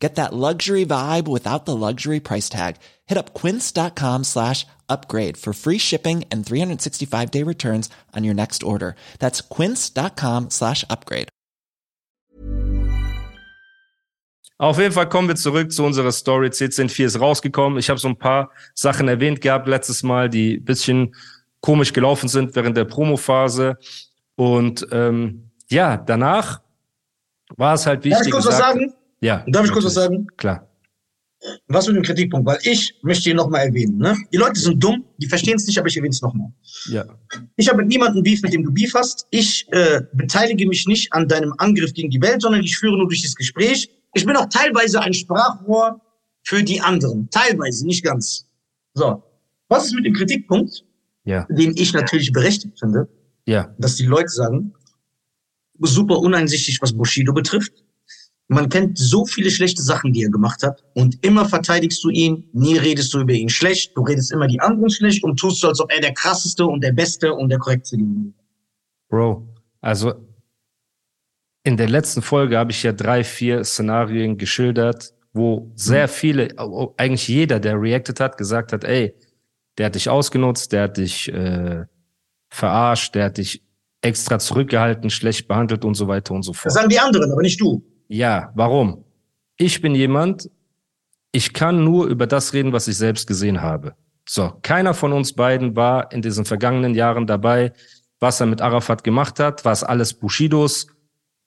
Get that luxury vibe without the luxury price tag. Hit up quince.com slash upgrade for free shipping and 365 day returns on your next order. That's quince.com slash upgrade. Auf jeden Fall kommen wir zurück zu unserer Story. C104 ist rausgekommen. Ich habe so ein paar Sachen erwähnt gehabt letztes Mal, die ein bisschen komisch gelaufen sind während der Promophase. Und ähm, ja, danach war es halt wichtig. Darf ich kurz was sagen? Ja. Darf ich kurz was sagen? Klar. Was mit dem Kritikpunkt? Weil ich möchte ihn nochmal erwähnen. Ne? Die Leute sind dumm, die verstehen es nicht, aber ich erwähne es nochmal. Ja. Ich habe mit niemandem Beef, mit dem du Beef hast. Ich äh, beteilige mich nicht an deinem Angriff gegen die Welt, sondern ich führe nur durch das Gespräch. Ich bin auch teilweise ein Sprachrohr für die anderen. Teilweise, nicht ganz. So. Was ist mit dem Kritikpunkt, Ja. den ich natürlich berechtigt finde, Ja. dass die Leute sagen, super uneinsichtig, was Bushido betrifft. Man kennt so viele schlechte Sachen, die er gemacht hat. Und immer verteidigst du ihn, nie redest du über ihn schlecht. Du redest immer die anderen schlecht und tust so, als ob er der krasseste und der beste und der korrekteste gewesen wäre. Bro, also in der letzten Folge habe ich ja drei, vier Szenarien geschildert, wo sehr viele, au- eigentlich jeder, der reacted hat, gesagt hat, ey, der hat dich ausgenutzt, der hat dich äh, verarscht, der hat dich extra zurückgehalten, schlecht behandelt und so weiter und so Das fort. sagen die anderen, aber nicht du. Ja, warum? Ich bin jemand, ich kann nur über das reden, was ich selbst gesehen habe. So, keiner von uns beiden war in diesen vergangenen Jahren dabei, was er mit Arafat gemacht hat, was alles Bushidos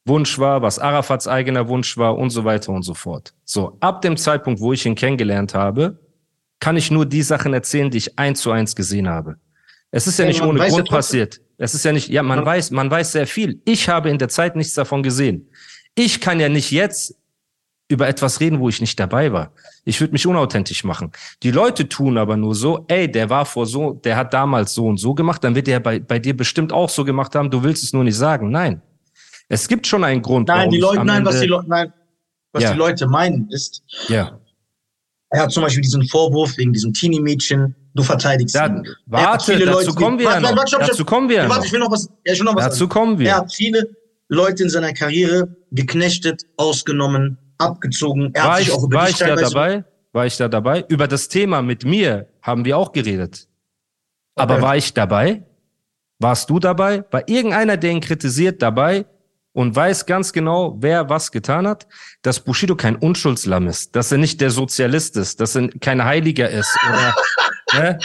Wunsch war, was Arafats eigener Wunsch war und so weiter und so fort. So, ab dem Zeitpunkt, wo ich ihn kennengelernt habe, kann ich nur die Sachen erzählen, die ich eins zu eins gesehen habe. Es ist ja Ja, nicht ohne ja Grund passiert. Es ist ja nicht, ja, man Man- weiß, man weiß sehr viel. Ich habe in der Zeit nichts davon gesehen. Ich kann ja nicht jetzt über etwas reden, wo ich nicht dabei war. Ich würde mich unauthentisch machen. Die Leute tun aber nur so, ey, der war vor so, der hat damals so und so gemacht, dann wird er bei, bei dir bestimmt auch so gemacht haben, du willst es nur nicht sagen. Nein. Es gibt schon einen Grund. Nein, die Leute, nein, was Ende- die Leute, nein, was Ja. die Leute meinen ist, Ja. er hat zum Beispiel diesen Vorwurf wegen diesem Teenie-Mädchen, du verteidigst Da, ihn. Warte, dazu Leute- kommen wir Warte, ja noch. warte, stopp, stopp. Dazu kommen wir Warte, ich will noch was, ja, ich will noch was Dazu sagen. kommen wir. Er hat viele Leute in seiner Karriere geknechtet, ausgenommen, abgezogen. Er War ich, war ich da dabei? War ich da dabei? Über das Thema mit mir haben wir auch geredet. Aber Okay. war ich dabei? Warst du dabei? War irgendeiner, der ihn kritisiert, dabei und weiß ganz genau, wer was getan hat? Dass Bushido kein Unschuldslamm ist, dass er nicht der Sozialist ist, dass er kein Heiliger ist oder, ne?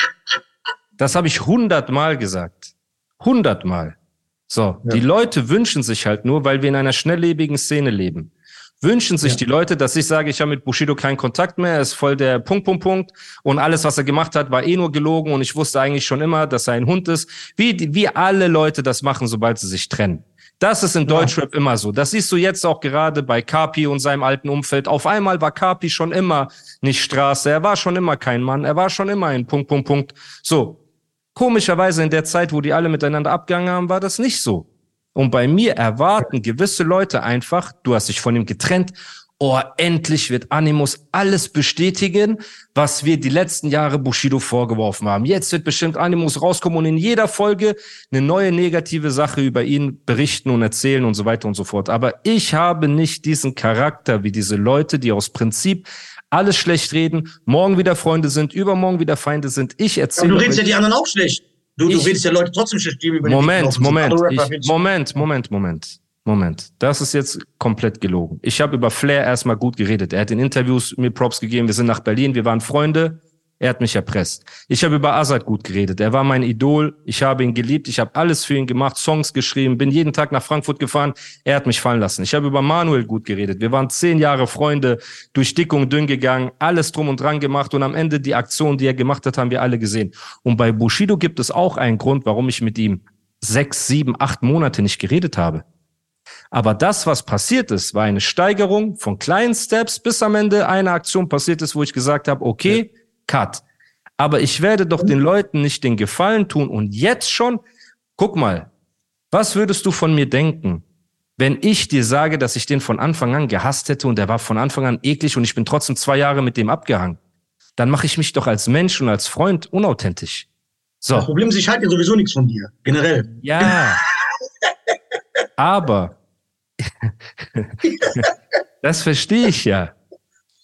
Das habe ich hundertmal gesagt. Hundertmal. So, Ja. die Leute wünschen sich halt nur, weil wir in einer schnelllebigen Szene leben, wünschen sich Ja. die Leute, dass ich sage, ich habe mit Bushido keinen Kontakt mehr, er ist voll der Punkt, Punkt, Punkt und alles, was er gemacht hat, war eh nur gelogen und ich wusste eigentlich schon immer, dass er ein Hund ist, wie, wie alle Leute das machen, sobald sie sich trennen. Das ist in Ja. Deutschrap immer so. Das siehst du jetzt auch gerade bei Kapi und seinem alten Umfeld. Auf einmal war Kapi schon immer nicht Straße. Er war schon immer kein Mann. Er war schon immer ein Punkt, Punkt, Punkt. So. Komischerweise in der Zeit, wo die alle miteinander abgegangen haben, war das nicht so. Und bei mir erwarten gewisse Leute einfach, du hast dich von ihm getrennt, oh, endlich wird Animus alles bestätigen, was wir die letzten Jahre Bushido vorgeworfen haben. Jetzt wird bestimmt Animus rauskommen und in jeder Folge eine neue negative Sache über ihn berichten und erzählen und so weiter und so fort. Aber ich habe nicht diesen Charakter wie diese Leute, die aus Prinzip alles schlecht reden, morgen wieder Freunde sind, übermorgen wieder Feinde sind. Ich erzähle du redest ja die anderen auch schlecht. Du, du Ich- redest ja Leute trotzdem schlecht, über Moment. Moment, Rapper ich, Moment, Moment, Moment, Moment. Das ist jetzt komplett gelogen. Ich habe über Flair erstmal gut geredet. Er hat in Interviews mir Props gegeben. Wir sind nach Berlin, wir waren Freunde. Er hat mich erpresst. Ich habe über Azad gut geredet. Er war mein Idol. Ich habe ihn geliebt. Ich habe alles für ihn gemacht, Songs geschrieben, bin jeden Tag nach Frankfurt gefahren. Er hat mich fallen lassen. Ich habe über Manuel gut geredet. Wir waren zehn Jahre Freunde, durch dick und dünn gegangen, alles drum und dran gemacht und am Ende die Aktion, die er gemacht hat, haben wir alle gesehen. Und bei Bushido gibt es auch einen Grund, warum ich mit ihm sechs, sieben, acht Monate nicht geredet habe. Aber das, was passiert ist, war eine Steigerung von kleinen Steps, bis am Ende eine Aktion passiert ist, wo ich gesagt habe, okay, cut. Aber ich werde doch den Leuten nicht den Gefallen tun und jetzt schon, guck mal, Was würdest du von mir denken, wenn ich dir sage, dass ich den von Anfang an gehasst hätte und der war von Anfang an eklig und ich bin trotzdem zwei Jahre mit dem abgehangen? Dann mache ich mich doch als Mensch und als Freund unauthentisch. So. Das Problem ist, ich halte ja sowieso nichts von dir, generell. Ja. Aber das verstehe ich ja.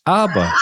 Aber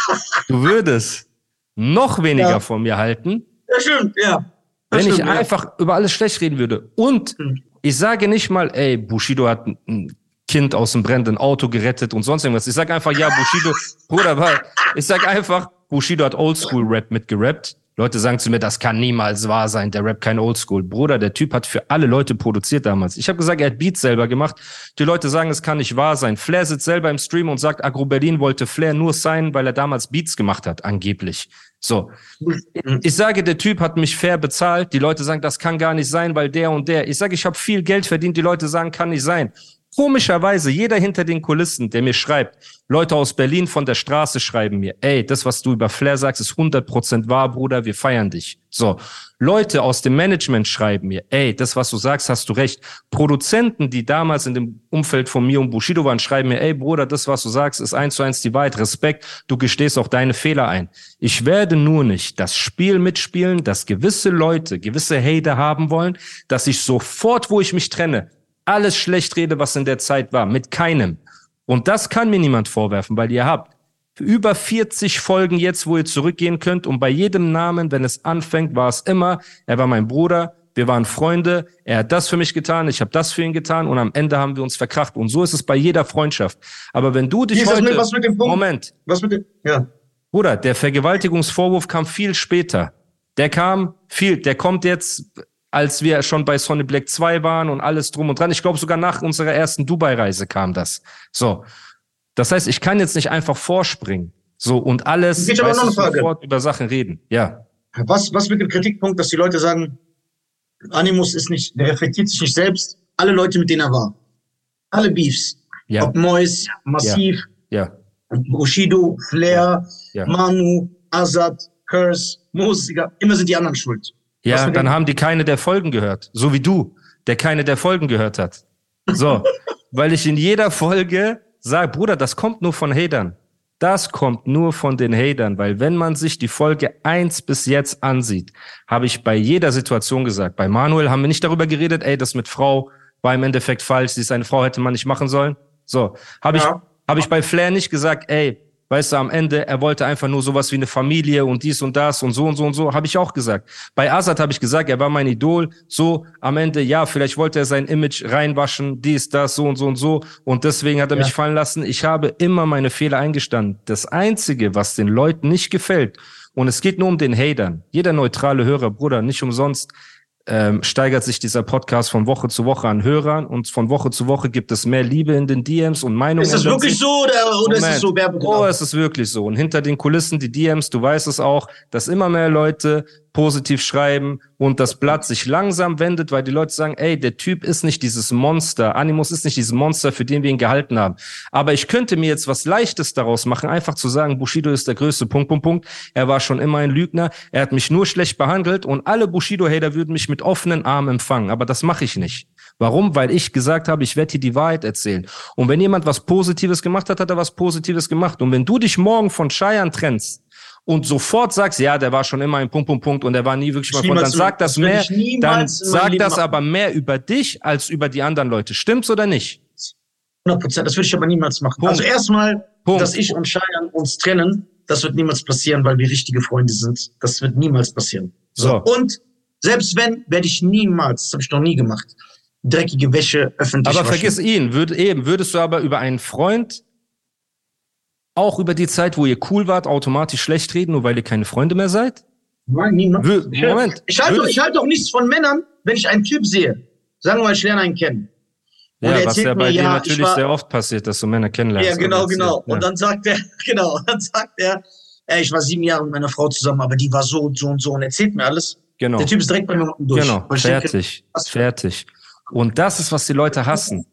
du würdest noch weniger Ja. von mir halten, Ja, stimmt, ja. Das wenn ich stimmt, ja. einfach über alles schlecht reden würde. Und ich sage nicht mal, ey, Bushido hat ein- Kind aus dem brennenden Auto gerettet und sonst irgendwas. Ich sage einfach, ja, Bushido, Bruder, ich sage einfach, Bushido hat Oldschool-Rap mitgerappt. Leute sagen zu mir, das kann niemals wahr sein, der Rap kein Oldschool. Bruder, der Typ hat für alle Leute produziert damals. Ich habe gesagt, er hat Beats selber gemacht. Die Leute sagen, es kann nicht wahr sein. Flair sitzt selber im Stream und sagt, Agro Berlin wollte Flair nur sein, weil er damals Beats gemacht hat, angeblich. So. Ich sage, der Typ hat mich fair bezahlt. Die Leute sagen, das kann gar nicht sein, weil der und der. Ich sage, ich habe viel Geld verdient. Die Leute sagen, kann nicht sein. Komischerweise, jeder hinter den Kulissen, der mir schreibt, Leute aus Berlin von der Straße schreiben mir, ey, das, was du über Flair sagst, ist 100% wahr, Bruder, wir feiern dich. So. Leute aus dem Management schreiben mir, ey, das, was du sagst, hast du recht. Produzenten, die damals in dem Umfeld von mir und Bushido waren, schreiben mir, ey, Bruder, das, was du sagst, ist eins zu eins die Wahrheit. Respekt, du gestehst auch deine Fehler ein. Ich werde nur nicht das Spiel mitspielen, dass gewisse Leute, gewisse Hater haben wollen, dass ich sofort, wo ich mich trenne, alles schlecht rede, was in der Zeit war, mit keinem. Und das kann mir niemand vorwerfen, weil ihr habt über 40 Folgen jetzt, wo ihr zurückgehen könnt und bei jedem Namen, wenn es anfängt, war es immer, er war mein Bruder, wir waren Freunde, er hat das für mich getan, ich habe das für ihn getan und am Ende haben wir uns verkracht. Und so ist es bei jeder Freundschaft. Aber wenn du dich heute... mit, was mit dem Punkt? Moment, Was mit dem, ja. Bruder, der Vergewaltigungsvorwurf kam viel später. Der kam viel, der kommt jetzt, als wir schon bei Sonny Black 2 waren und alles drum und dran. Ich glaube, sogar nach unserer ersten Dubai-Reise kam das. So. Das heißt, ich kann jetzt nicht einfach vorspringen. So, und alles eine Frage. sofort über Sachen reden. Ja. Was, was mit dem Kritikpunkt, dass die Leute sagen, Animus ist nicht, der reflektiert sich nicht selbst. Alle Leute, mit denen er war. Alle Beefs. Ja. Ob Mois, Massiv, Ja. Bushido, Flair, Ja. Manu, Azad, Curse, Musiker. Immer sind die anderen schuld. Ja, dann haben die keine der Folgen gehört. So wie du, der keine der Folgen gehört hat. So. Weil ich in jeder Folge sage, Bruder, das kommt nur von Hatern. Das kommt nur von den Hatern, weil wenn man sich die Folge eins bis jetzt ansieht, habe ich bei jeder Situation gesagt, bei Manuel haben wir nicht darüber geredet, ey, das mit Frau war im Endeffekt falsch, sie ist eine Frau, hätte man nicht machen sollen. So, habe ich, Ja. habe ich bei Flair nicht gesagt, ey, weißt du, am Ende, er wollte einfach nur sowas wie eine Familie und dies und das und so und so und so, habe ich auch gesagt. Bei Azad habe ich gesagt, er war mein Idol, so am Ende, ja, vielleicht wollte er sein Image reinwaschen, dies, das, so und so und so und deswegen hat er Ja. mich fallen lassen. Ich habe immer meine Fehler eingestanden. Das Einzige, was den Leuten nicht gefällt, und es geht nur um den Hatern, jeder neutrale Hörer, Bruder, nicht umsonst, ähm, steigert sich dieser Podcast von Woche zu Woche an Hörern und von Woche zu Woche gibt es mehr Liebe in den DMs und Meinungen. Ist das wirklich so oder, oder ist es so Werbung? Oh, es ist wirklich so. Und hinter den Kulissen, die DMs, du weißt es auch, dass immer mehr Leute positiv schreiben und das Blatt sich langsam wendet, weil die Leute sagen, ey, der Typ ist nicht dieses Monster, Animus ist nicht dieses Monster, für den wir ihn gehalten haben. Aber ich könnte mir jetzt was Leichtes daraus machen, einfach zu sagen, Bushido ist der größte Punkt, Punkt, Punkt. Er war schon immer ein Lügner, er hat mich nur schlecht behandelt und alle Bushido-Hater würden mich mit offenen Armen empfangen. Aber das mache ich nicht. Warum? Weil ich gesagt habe, ich werde dir die Wahrheit erzählen. Und wenn jemand was Positives gemacht hat, hat er was Positives gemacht. Und wenn du dich morgen von Scheiern trennst und sofort sagst, ja, der war schon immer ein Punkt, Punkt, Punkt und der war nie wirklich mal von, dann sagt das mehr, dann sagt das aber mehr über dich als über die anderen Leute. Stimmt's oder nicht? 100 Prozent. Das würde ich aber niemals machen. Punkt. Also erstmal, dass ich und Cheyenne uns trennen, das wird niemals passieren, weil wir richtige Freunde sind. Das wird niemals passieren. So. Und selbst wenn, werde ich niemals, das habe ich noch nie gemacht, dreckige Wäsche öffentlich Aber waschen. vergiss ihn, würd, eben, würdest du aber über einen Freund auch über die Zeit, wo ihr cool wart, automatisch schlecht reden, nur weil ihr keine Freunde mehr seid? Nein. Wür- Ich- Moment. Ich halte, doch, ich halte doch nichts von Männern, wenn ich einen Typ sehe. Sagen wir mal, ich lerne einen kennen. Und Ja, was ja bei mir, dir ja, natürlich ich war- sehr oft passiert, dass du Männer kennenlernst. Ja, genau, genau. Ja. Und dann sagt er, genau, dann sagt er, ey, ich war sieben Jahre mit meiner Frau zusammen, aber die war so und so und so und erzählt mir alles. genau. Der Typ ist direkt bei mir unten durch. Genau, denke, fertig, was- fertig. Und das ist, was die Leute hassen.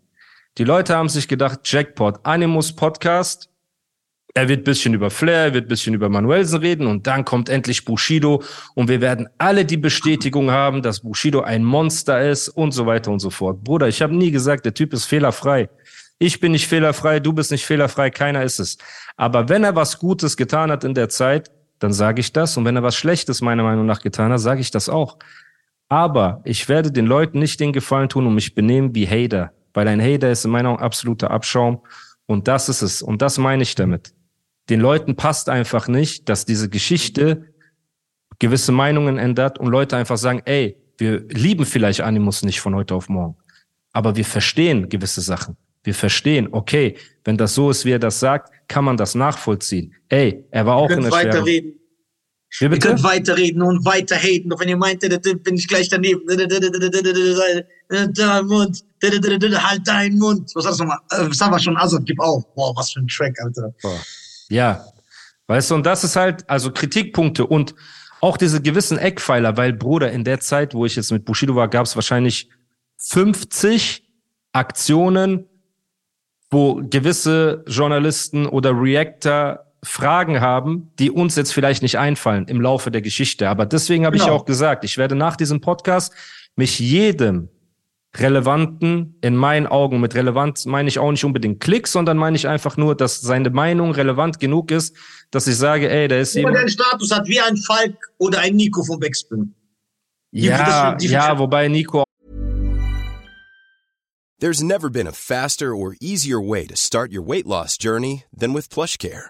Die Leute haben sich gedacht, Jackpot, Animus Podcast, Er wird bisschen über Flair, er wird bisschen über Manuelsen reden und dann kommt endlich Bushido und wir werden alle die Bestätigung haben, dass Bushido ein Monster ist und so weiter und so fort. Bruder, ich habe nie gesagt, der Typ ist fehlerfrei. Ich bin nicht fehlerfrei, du bist nicht fehlerfrei, keiner ist es. Aber wenn er was Gutes getan hat in der Zeit, dann sage ich das. Und wenn er was Schlechtes meiner Meinung nach getan hat, sage ich das auch. Aber ich werde den Leuten nicht den Gefallen tun und mich benehmen wie Hater. Weil ein Hater ist in meiner Meinung absoluter Abschaum. Und das ist es. Und das meine ich damit. Den Leuten passt einfach nicht, dass diese Geschichte gewisse Meinungen ändert und Leute einfach sagen, ey, wir lieben vielleicht Animus nicht von heute auf morgen, aber wir verstehen gewisse Sachen. Wir verstehen, okay, wenn das so ist, wie er das sagt, kann man das nachvollziehen. Ey, er war auch in der schweren... Wie bitte? Könnt weiterreden und weiter haten. Doch wenn ihr meint, bin ich gleich daneben. Mund. Halt deinen Mund. Was hast du nochmal? Das haben wir schon Azad, gib auf. Boah, was für ein Track, Alter. Boah. Ja, weißt du, und das ist halt, also Kritikpunkte und auch diese gewissen Eckpfeiler, weil Bruder, in der Zeit, wo ich jetzt mit Bushido war, gab es wahrscheinlich 50 Aktionen, wo gewisse Journalisten oder Reactor Fragen haben, die uns jetzt vielleicht nicht einfallen im Laufe der Geschichte. Aber deswegen habe genau. ich auch gesagt, ich werde nach diesem Podcast mich jedem relevanten, in meinen Augen, mit relevant meine ich auch nicht unbedingt Klick, sondern meine ich einfach nur, dass seine Meinung relevant genug ist, dass ich sage, ey, der ist jemand... der einen Status hat wie ein Falk oder ein Nico vom Backspin. Ja, ja, wobei Nico... There's never been a faster or easier way to start your weight loss journey than with PlushCare.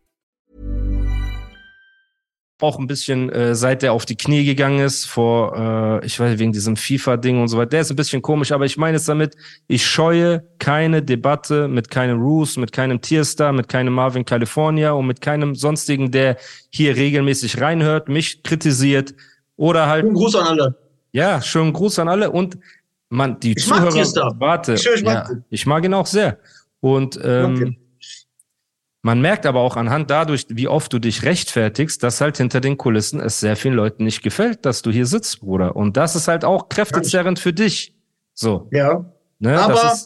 Auch ein bisschen, äh, seit er auf die Knie gegangen ist, vor, äh, ich weiß, wegen diesem FIFA-Ding und so weiter. Der ist ein bisschen komisch, aber ich meine es damit, ich scheue keine Debatte mit keinem Roos, mit keinem Tierstar, mit keinem Marvin California und mit keinem sonstigen, der hier regelmäßig reinhört, mich kritisiert oder halt. Ein Gruß an alle Ja, schönen Gruß an alle und man, die ich Zuhörer, mag warte, ich, ich, mag ja, ich mag ihn auch sehr. Und ähm, okay. Man merkt aber auch anhand dadurch, wie oft du dich rechtfertigst, dass halt hinter den Kulissen es sehr vielen Leuten nicht gefällt, dass du hier sitzt, Bruder. Und das ist halt auch kräftezerrend für dich. So. Ja. Ne, aber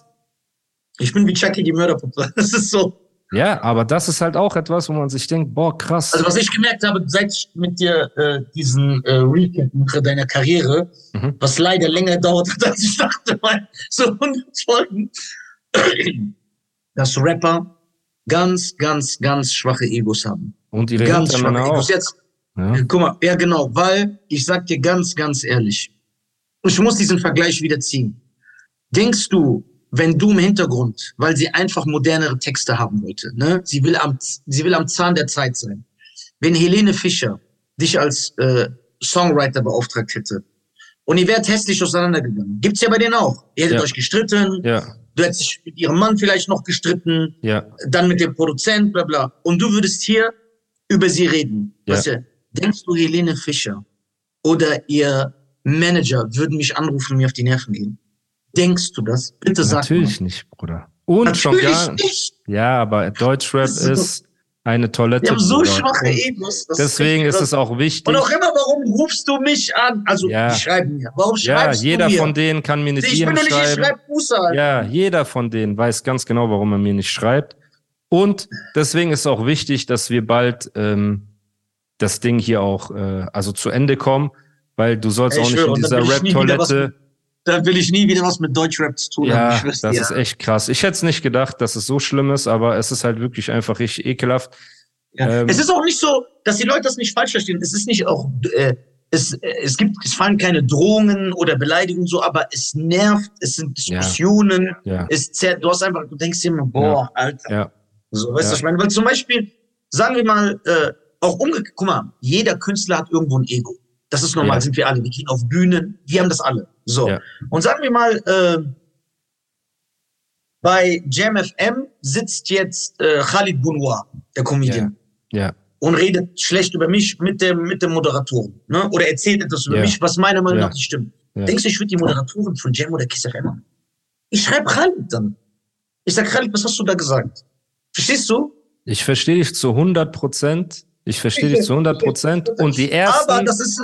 ich bin wie Chucky die Mörderpuppe. Das ist so. Ja, aber das ist halt auch etwas, wo man sich denkt, boah, krass. Also was ich gemerkt habe, seit ich mit dir äh, diesen äh, Recap mache deiner Karriere, mhm. was leider länger dauert als ich dachte, weil so 100 Folgen, dass Rapper ganz, ganz, ganz schwache Egos haben. Und ihre ganz schwache auch. Egos. Jetzt, ja. guck mal, ja genau, weil ich sag dir ganz, ganz ehrlich, ich muss diesen Vergleich wieder ziehen. Denkst du, wenn du im Hintergrund, weil sie einfach modernere Texte haben wollte, ne? Sie will am, sie will am Zahn der Zeit sein. Wenn Helene Fischer dich als äh, Songwriter beauftragt hätte und ihr wärt hässlich auseinandergegangen, gibt's ja bei denen auch. Ihr hättet ja. euch gestritten, ja. Du hättest dich mit ihrem Mann vielleicht noch gestritten, ja. dann mit dem Produzent, bla bla. Und du würdest hier über sie reden. Ja. Weißt du, denkst du, Helene Fischer oder ihr Manager würden mich anrufen und mir auf die Nerven gehen? Denkst du das? Bitte sag Natürlich mal. nicht, Bruder. Und Natürlich schon gar nicht. Ja, aber Deutschrap ist, ist eine Toilette. Wir haben so schwache Egos. Deswegen ist, ist es auch wichtig. Und auch immer, warum rufst du mich an? Also, ja. die schreiben mir. Warum schreibst ja, jeder du mir? von denen kann mir nicht ich bin nicht, schreiben. Ich schreib Musa. Ja, jeder von denen weiß ganz genau, warum er mir nicht schreibt. Und deswegen ist auch wichtig, dass wir bald ähm, das Ding hier auch äh, also zu Ende kommen, weil du sollst Ey, auch nicht schwör, in dieser Rap-Toilette da will ich nie wieder was mit Deutschrap zu tun ja, haben. das ja. ist echt krass. Ich hätte es nicht gedacht, dass es so schlimm ist, aber es ist halt wirklich einfach richtig ekelhaft. Ja. Ähm, es ist auch nicht so, dass die Leute das nicht falsch verstehen. Es ist nicht auch äh, es, es gibt, es fallen keine Drohungen oder Beleidigungen so, aber es nervt, es sind Diskussionen, Ja. es zerrt, du hast einfach, du denkst dir immer, boah, Alter. Ja. So, weißt du, was ich meine? Weil zum Beispiel, sagen wir mal, äh, auch umgekehrt, guck mal, jeder Künstler hat irgendwo ein Ego. Das ist normal, Ja. sind wir alle. Wir gehen auf Bühnen, wir haben das alle. So. Ja. Und sagen wir mal, äh, bei Jam FM sitzt jetzt äh, Khalid Bounoir, der Comedian, Ja. und redet schlecht über mich mit dem, mit dem Moderatoren. Ne? Oder erzählt etwas über Ja. mich, was meiner Meinung Ja. nach nicht stimmt. Ja. Denkst du, ich würde die Moderatoren von Jam oder Kiss FM an? Ich schreibe Khalid dann. Ich sag, Khalid, was hast du da gesagt? Verstehst du? Ich verstehe dich zu 100 Prozent. Ich verstehe dich zu 100 Prozent. Und die ersten. Aber das ist,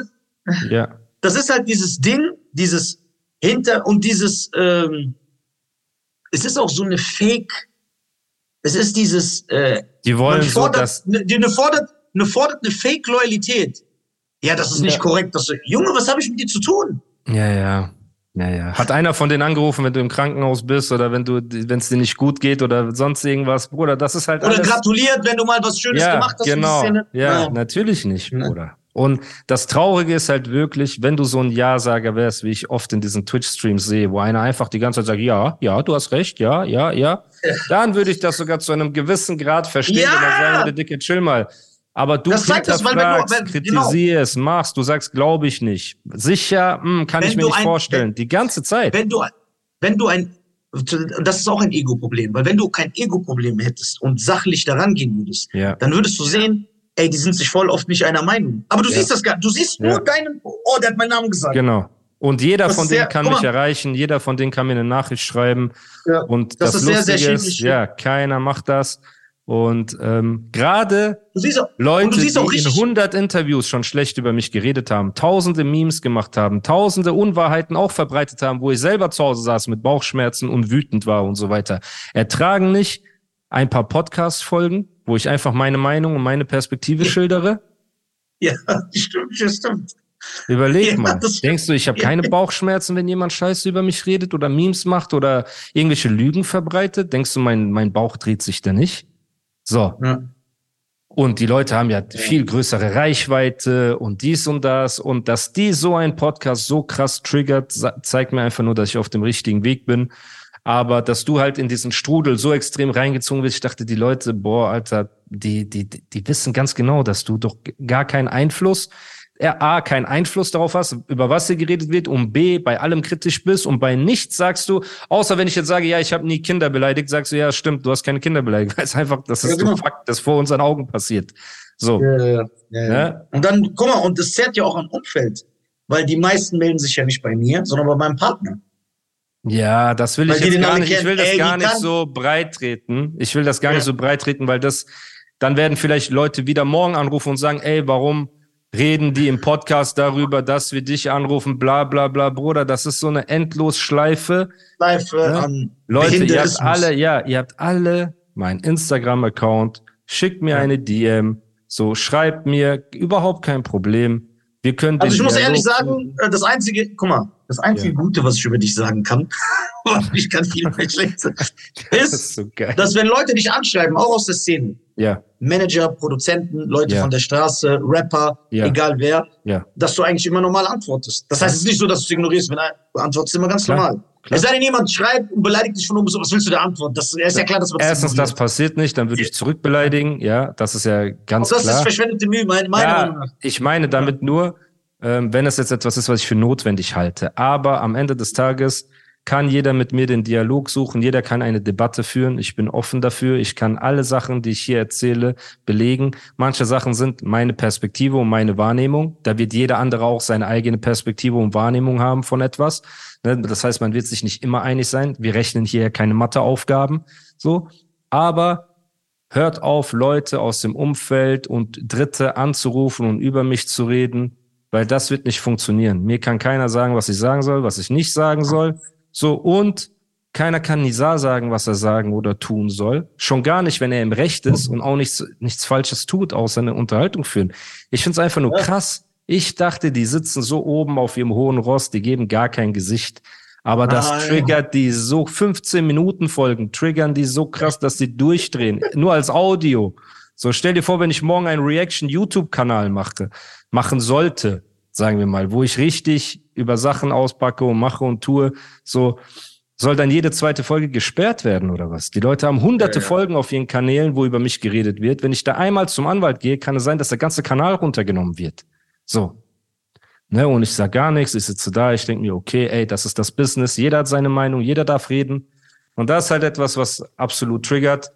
ja. das ist halt dieses Ding, dieses Hinter und dieses, ähm, es ist auch so eine Fake, es ist dieses, äh, Die wollen man so, fordert, dass. ne, die- eine fordert, eine fordert eine Fake-Loyalität. Ja, das ist nicht Ja. korrekt. Das, Junge, was habe ich mit dir zu tun? Ja, ja. Ja, ja. Hat einer von denen angerufen, wenn du im Krankenhaus bist oder wenn du, wenn es dir nicht gut geht oder sonst irgendwas, Bruder, das ist halt Oder alles. gratuliert, wenn du mal was Schönes ja, gemacht hast. in genau. der Szene. Ja, Ja. natürlich nicht, Ja. Bruder. Und das Traurige ist halt wirklich, wenn du so ein Ja-Sager wärst, wie ich oft in diesen Twitch-Streams sehe, wo einer einfach die ganze Zeit sagt, ja, ja, du hast recht, ja, ja, ja, dann würde ich das sogar zu einem gewissen Grad verstehen, Ja! wenn man sagen würde, Dicke, chill mal. Aber du Das zeigt das, weil wenn du- wenn- genau. kritisierst, machst, du sagst, glaube ich nicht. Sicher, hm, kann Wenn ich mir nicht ein- vorstellen. Die ganze Zeit. wenn du, wenn du ein, das ist auch ein Ego-Problem, weil wenn du kein Ego-Problem hättest und sachlich daran gehen würdest, Ja. dann würdest du sehen, ey, die sind sich voll oft nicht einer Meinung. Aber du Ja. siehst das gar, du siehst Ja. nur deinen, oh, der hat meinen Namen gesagt. Genau. Und jeder Das von denen sehr- kann mich erreichen, jeder von denen kann mir eine Nachricht schreiben. Ja. Und Das das, ist sehr, sehr Lustige ist, schädlich. ja, keiner macht das. Und ähm, gerade Leute, die in richtig, 100 Interviews schon schlecht über mich geredet haben, tausende Memes gemacht haben, tausende Unwahrheiten auch verbreitet haben, wo ich selber zu Hause saß mit Bauchschmerzen und wütend war und so weiter, ertragen nicht ein paar Podcast-Folgen, wo ich einfach meine Meinung und meine Perspektive schildere. ja, stimmt, das stimmt. Überleg Ja, mal. Denkst du, ich habe keine Bauchschmerzen, wenn jemand Scheiße über mich redet oder Memes macht oder irgendwelche Lügen verbreitet? Denkst du, mein, mein Bauch dreht sich da nicht? So. Ja. Und die Leute haben ja viel größere Reichweite und dies und das. Und dass die so ein Podcast so krass triggert, zeigt mir einfach nur, dass ich auf dem richtigen Weg bin. Aber dass du halt in diesen Strudel so extrem reingezogen wirst, ich dachte, die Leute, boah, Alter, die, die, die wissen ganz genau, dass du doch gar keinen Einfluss, A, keinen Einfluss darauf hast, über was hier geredet wird, und B, bei allem kritisch bist und bei nichts sagst du, außer wenn ich jetzt sage, ja, ich habe nie Kinder beleidigt, sagst du, ja, stimmt, du hast keine Kinder beleidigt. Weil es einfach, das Ja, ist genau. ein Fakt, das vor unseren Augen passiert. So. Ja, ja, ja, ja. Ja? Und dann, guck mal, und das zerrt ja auch am Umfeld. Weil die meisten melden sich ja nicht bei mir, sondern bei meinem Partner. Ja, das will Weil ich jetzt gar nicht. Ich will das Ey, gar nicht so breit treten. Ich will das gar Ja. nicht so breit treten, weil das, dann werden vielleicht Leute wieder morgen anrufen und sagen, ey, warum reden die im Podcast darüber, dass wir dich anrufen, bla, bla, bla, Bruder. Das ist so eine Endlosschleife. Äh, Ja. an Leute, ihr habt alle, ja, ihr habt alle mein Instagram-Account. Schickt mir Ja. eine DM. So, schreibt mir. Überhaupt kein Problem. Wir können Also ich muss ehrlich sagen, äh, das einzige, guck mal, das einzige Ja. Gute, was ich über dich sagen kann, ich kann viel mehr Schlechtes, Das ist, ist so geil. dass wenn Leute dich anschreiben, auch aus der Szene, Ja, Manager, Produzenten, Leute Ja. von der Straße, Rapper, Ja. egal wer, ja. dass du eigentlich immer normal antwortest. Das heißt, es ist nicht so, dass du es ignorierst, wenn du antwortest immer ganz Klar, normal. klar. Es sei denn, jemand schreibt und beleidigt dich von oben, so, was willst du da antworten? Das ist ja klar, dass man das Erstens, das passiert nicht, dann würde ich zurückbeleidigen. Ja, das ist ja ganz Und das ist klar. verschwendete Mühe, meine, Meinung Ja, nach. ich meine damit nur, ähm, wenn es jetzt etwas ist, was ich für notwendig halte. Aber am Ende des Tages kann jeder mit mir den Dialog suchen, jeder kann eine Debatte führen. Ich bin offen dafür. Ich kann alle Sachen, die ich hier erzähle, belegen. Manche Sachen sind meine Perspektive und meine Wahrnehmung. Da wird jeder andere auch seine eigene Perspektive und Wahrnehmung haben von etwas. Ne, Das heißt, man wird sich nicht immer einig sein. Wir rechnen hier keine Matheaufgaben. So. Aber hört auf, Leute aus dem Umfeld und Dritte anzurufen und über mich zu reden, weil das wird nicht funktionieren. Mir kann keiner sagen, was ich sagen soll, was ich nicht sagen soll. So, und keiner kann Nizar sagen, was er sagen oder tun soll. Schon gar nicht, wenn er im Recht ist und auch nichts, nichts Falsches tut, außer eine Unterhaltung führen. Ich find's einfach nur krass. Ich dachte, die sitzen so oben auf ihrem hohen Ross, die geben gar kein Gesicht. Aber das Nein. triggert die so 15 Minuten Folgen, triggern die so krass, dass sie durchdrehen. Nur als Audio. So stell dir vor, wenn ich morgen einen Reaction YouTube Kanal mache, machen sollte. sagen wir mal, wo ich richtig über Sachen auspacke und mache und tue, so soll dann jede zweite Folge gesperrt werden oder was? Die Leute haben hunderte Ja, ja. Folgen auf ihren Kanälen, wo über mich geredet wird. Wenn ich da einmal zum Anwalt gehe, kann es sein, dass der ganze Kanal runtergenommen wird. So. Ne, und ich sag gar nichts, ich sitze da, ich denke mir, okay, ey, das ist das Business, jeder hat seine Meinung, jeder darf reden. Und das ist halt etwas, was absolut triggert.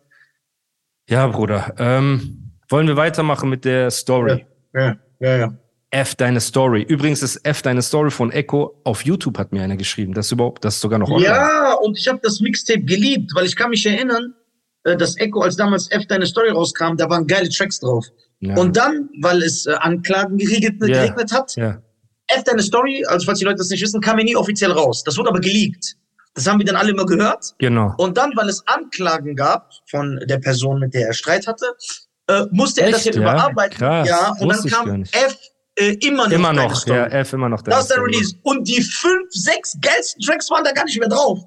Ja, Bruder, ähm, wollen wir weitermachen mit der Story? Ja, ja, ja. F deine Story. Übrigens ist F deine Story von Echo auf YouTube hat mir einer geschrieben. Das ist überhaupt, das ist sogar noch online. Ja, und ich habe das Mixtape geliebt, weil ich kann mich erinnern, äh, dass Echo, als damals F deine Story rauskam, da waren geile Tracks drauf. Ja. Und dann, weil es äh, Anklagen geregnet, Ja. geregnet hat, ja. F deine Story, also falls die Leute das nicht wissen, kam ja nie offiziell raus. Das wurde aber geleakt. Das haben wir dann alle immer gehört. Genau. Und dann, weil es Anklagen gab von der Person, mit der er Streit hatte, äh, musste er das Echt, ja überarbeiten. Krass, ja, und dann kam. F äh, immer noch. Immer noch, ja, F immer noch Das ist der. Release. Und die fünf, sechs geilsten Tracks waren da gar nicht mehr drauf.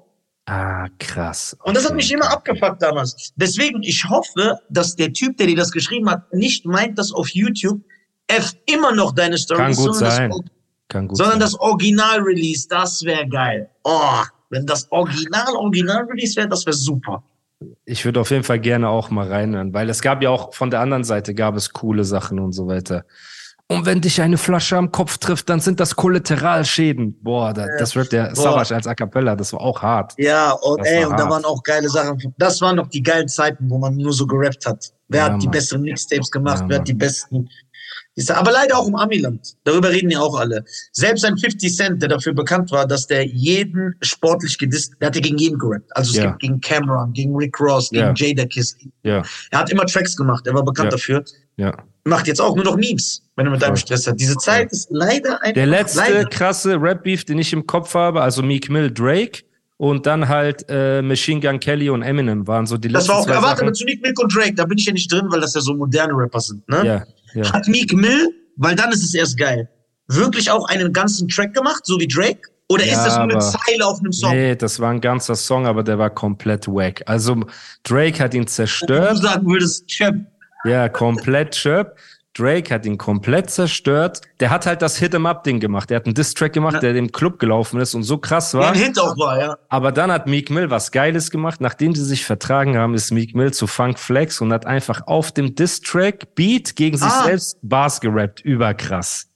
Ah, krass. Und das hat Okay. mich immer abgefuckt damals. Deswegen, ich hoffe, dass der Typ, der dir das geschrieben hat, nicht meint, dass auf YouTube F immer noch deine Story Kann gut sein. Das, Kann gut sondern sein. das Original-Release, das wäre geil. Oh, wenn das Original-Original-Release wäre, das wäre super. ich würde auf jeden Fall gerne auch mal reinhören, weil es gab ja auch von der anderen Seite gab es coole Sachen und so weiter. Und wenn dich eine Flasche am Kopf trifft, dann sind das Kollateralschäden. Boah, da, das wird der. Savage als A Cappella, das war auch hart. Ja, und Das ey, und da waren auch geile Sachen. Das waren noch die geilen Zeiten, wo man nur so gerappt hat. Wer Ja, hat die Mann. besseren Mixtapes gemacht? Ja, wer hat die besten? Aber leider auch im Amiland. Darüber reden ja auch alle. Selbst ein 50 Cent, der dafür bekannt war, dass der jeden sportlich gedisst, der hat ja gegen jeden gerappt. Also es Ja. gibt gegen Cameron, gegen Rick Ross, gegen Ja. Jadakiss. Ja, Er hat immer Tracks gemacht, er war bekannt Ja. dafür. ja. Macht jetzt auch nur noch Memes, wenn er mit einem Voll. Stress hat. Diese Zeit ist leider einfach Der letzte leider. krasse Rap-Beef, den ich im Kopf habe, also Meek Mill, Drake und dann halt äh, Machine Gun Kelly und Eminem waren so die Das letzten war auch, Sachen. mit Sonic Milk und Drake, da bin ich ja nicht drin, weil das ja so moderne Rapper sind, ne? Ja, ja. Hat Meek Mill, weil dann ist es erst geil, wirklich auch einen ganzen Track gemacht, so wie Drake? Oder Ja, ist das nur eine Zeile auf einem Song? Nee, das war ein ganzer Song, aber der war komplett wack. Also Drake hat ihn Wo du zerstört. sagen würdest, Chap, Ja, komplett Chirp. Drake hat ihn komplett zerstört. Der hat halt das Hit 'em Up Ding gemacht. Der hat einen Diss-Track gemacht, Ja. der dem Club gelaufen ist und so krass der war. ein Hit auch war, ja. Aber dann hat Meek Mill was Geiles gemacht. Nachdem sie sich vertragen haben, ist Meek Mill zu Funk Flex und hat einfach auf dem Diss-Track Beat gegen sich Ah. selbst Bars gerappt. Überkrass.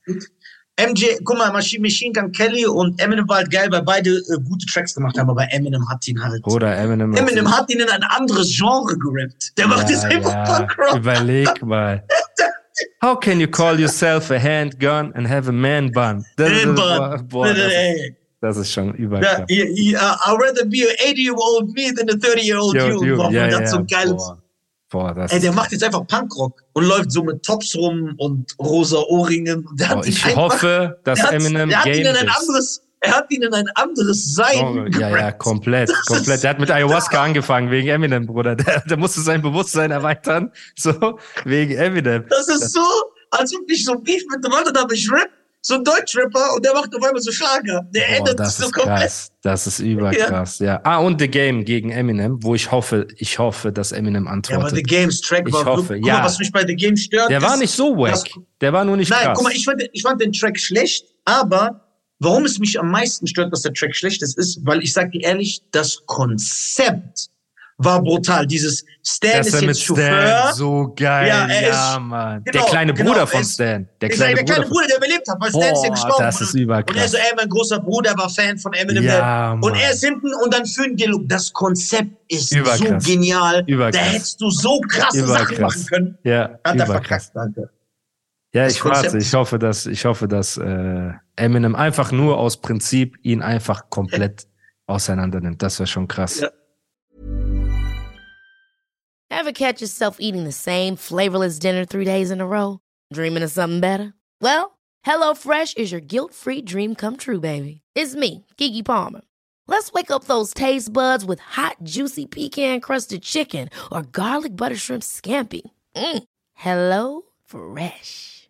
MJ, guck mal, Machine, Gun Kelly und Eminem war halt geil, weil beide äh, gute Tracks gemacht haben, aber Eminem hat ihn halt. Oder Eminem. Eminem hat ihn in ein anderes Genre gerappt. Der macht jetzt ja, einfach ja. Punkrock. Überleg mal. How can you call yourself a handgun and have a man bun? Das, Man bun. boah, das, ist, das ist schon überkrass. ja, ja, I'd rather be an 80-year-old me than a 30-year-old Jo, you. jo, Boah, ja, der ja, hat so geiles. Boah, boah das Ey, der macht jetzt einfach Punkrock und läuft so mit Tops rum und rosa Ohrringen. Der hat Boah, ich hoffe, dass der hat, Eminem der hat ihn in ein anderes, er hat ihn in ein anderes Sein. Genre. Ja, ja, komplett, Das komplett. Der hat mit Ayahuasca angefangen, wegen Eminem, Bruder. Der, der musste sein Bewusstsein erweitern, so, wegen Eminem. Das ist so, als ob ich so Beef mit dem anderen habe. Ich rap, so ein Deutschrapper und der macht auf einmal so Schlager. Der Boah, ändert sich so ist komplett. krass. Das ist überkrass, ja. Ah, und The Game gegen Eminem, wo ich hoffe, ich hoffe, dass Eminem Ja, aber antwortet. The Games Track Ich war hoffe, guck ja. mal, was mich bei The Game stört. der war ist, nicht so wack. Der war nur nicht Nein, krass. guck mal, ich fand, ich fand den Track schlecht, aber warum es mich am meisten stört, dass der Track schlecht ist, ist, weil ich sag dir ehrlich, das Konzept war brutal. Dieses Stan das ist ist mit jetzt Chauffeur. Stan so geil. Ja, Ja, er ist- Mann. der genau, kleine genau, Bruder von er ist- Stan. Der kleine der kleine Bruder. Bruder, der überlebt hat, weil Stan ist ja Boah, gestorben. das ist Und- überkrass. Und er so, ey, mein großer Bruder war Fan von Eminem. Ja, und er ist hinten und dann führen Dialog. Das Konzept ist Überkrass. so genial. Überkrass. Da hättest du so krasse Sachen Überkrass. machen können. ja, Hat er verkackt, Alter. Ja, Das ich warte. Ich hoffe, dass, ich hoffe, dass äh, Eminem einfach nur aus Prinzip ihn einfach komplett auseinander nimmt. Das wäre schon krass. Ja. Ever catch yourself eating the same flavorless dinner three days in a row? Dreaming of something better? Well, HelloFresh is your guilt-free dream come true, baby. It's me, Kiki Palmer. Let's wake up those taste buds with hot, juicy pecan-crusted chicken or garlic butter shrimp scampi. Mm. Hello Fresh.